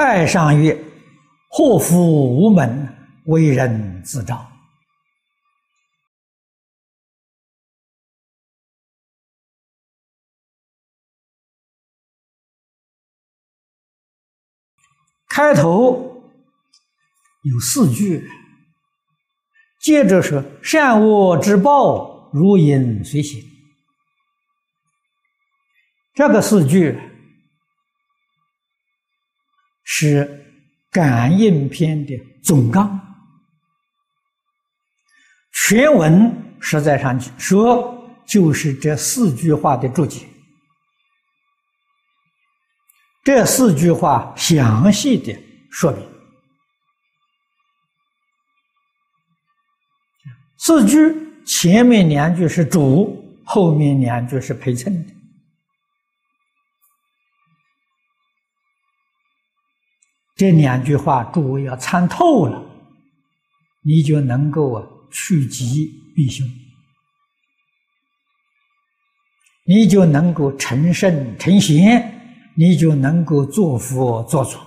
太上曰：“祸福无门，为人自招。”开头有四句，接着说：“善恶之报，如影随形。”这个四句是《感应篇》的总纲，全文实在上去说就是这四句话的注解。这四句话详细的说明，四句前面两句是主，后面两句是陪衬的。这两句话诸位要参透了，你就能够啊趋吉避凶，你就能够成圣成贤。你就能够做佛做主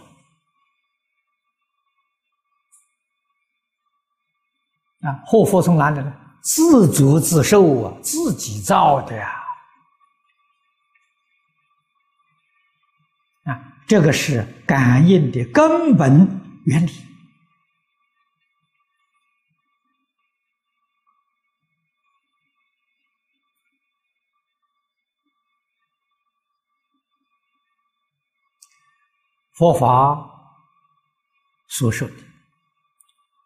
啊！祸福从哪里来？自作自受啊，自己造的呀！啊，这个是感应的根本原理。佛法所说的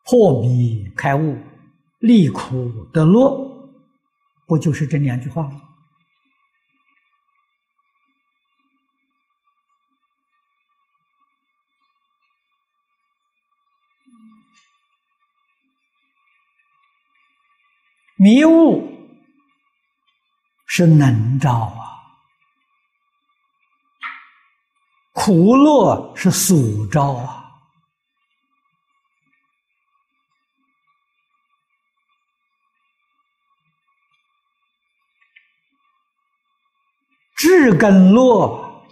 破迷开悟、离苦得乐，不就是这两句话吗？迷雾是能照啊。苦乐是所招啊，智根落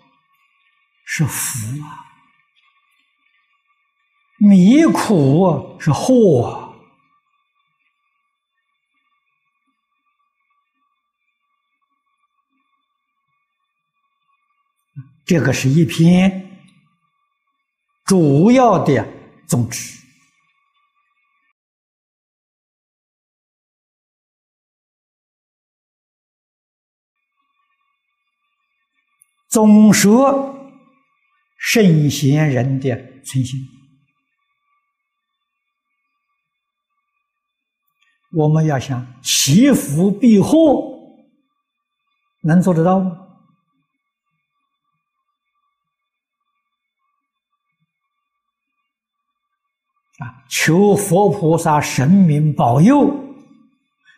是福啊，迷苦是祸啊这个是一篇主要的宗旨，总说圣贤人的存心，我们要想祈福避祸，能做得到吗？求佛菩萨神明保佑，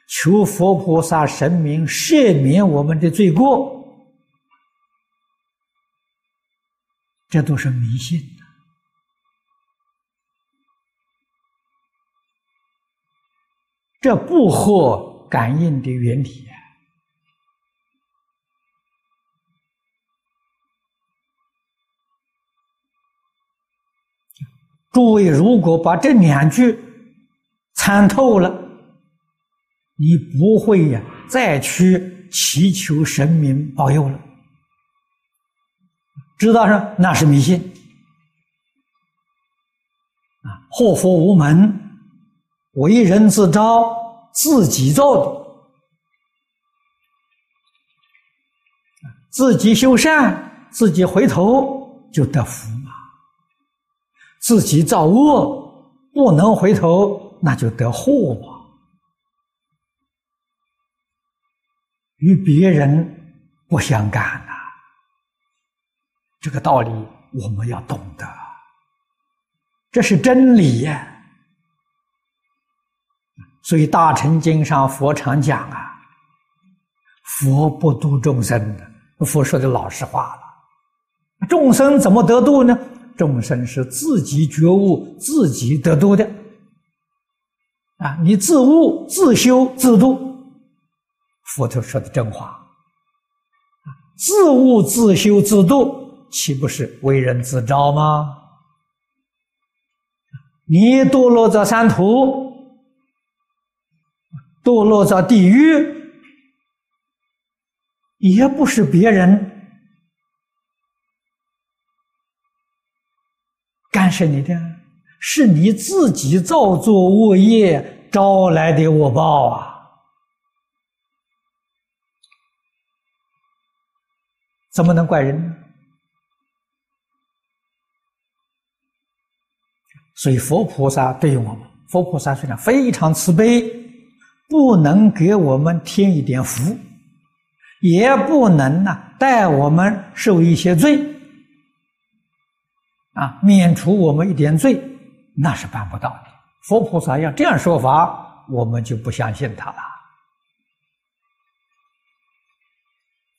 求佛菩萨神明赦免我们的罪过，这都是迷信，这不合感应的原理。诸位，如果把这两句参透了，你不会呀再去祈求神明保佑了。知道是那是迷信啊，祸福无门，为人自招，自己造的，自己修善，自己回头就得福。自己造恶不能回头，那就得祸嘛。与别人不相干呐，这个道理我们要懂得，这是真理呀。所以《大乘经》上佛常讲啊，佛不度众生的，佛说的老实话了，众生怎么得度呢？众生是自己觉悟、自己得度的啊！你自悟、自修、自度，佛陀说的真话自悟、自修、自度，岂不是为人自招吗？你堕落在三途，堕落在地狱，也不是别人是你的，是你自己造作恶业招来的恶报啊！怎么能怪人呢？所以佛菩萨对于我们，佛菩萨虽然非常慈悲，不能给我们添一点福，也不能呢带我们受一些罪，啊，免除我们一点罪，那是办不到的。佛菩萨要这样说法，我们就不相信他了。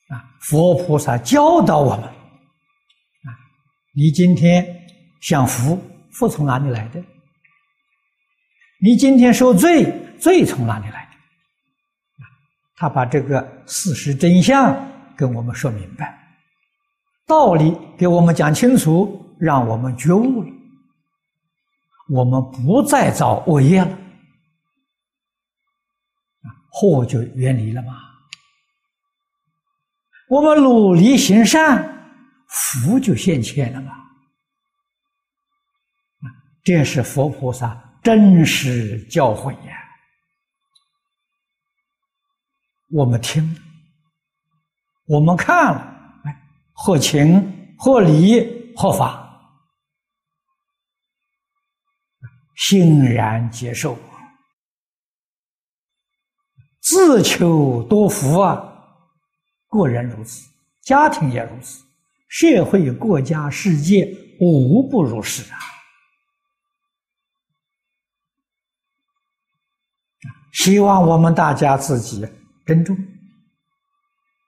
啊，佛菩萨教导我们，啊，你今天享福。福从哪里来的？你今天受罪，罪从哪里来的？他把这个事实真相跟我们说明白，道理给我们讲清楚，让我们觉悟了，我们不再造恶业了，祸就远离了嘛。我们努力行善，福就现前了嘛。这是佛菩萨真实教诲呀！我们听，我们看了，哎，合情、合理、合法，欣然接受，自求多福啊！个人如此，家庭也如此，社会、国家、世界无不如是啊！希望我们大家自己珍重。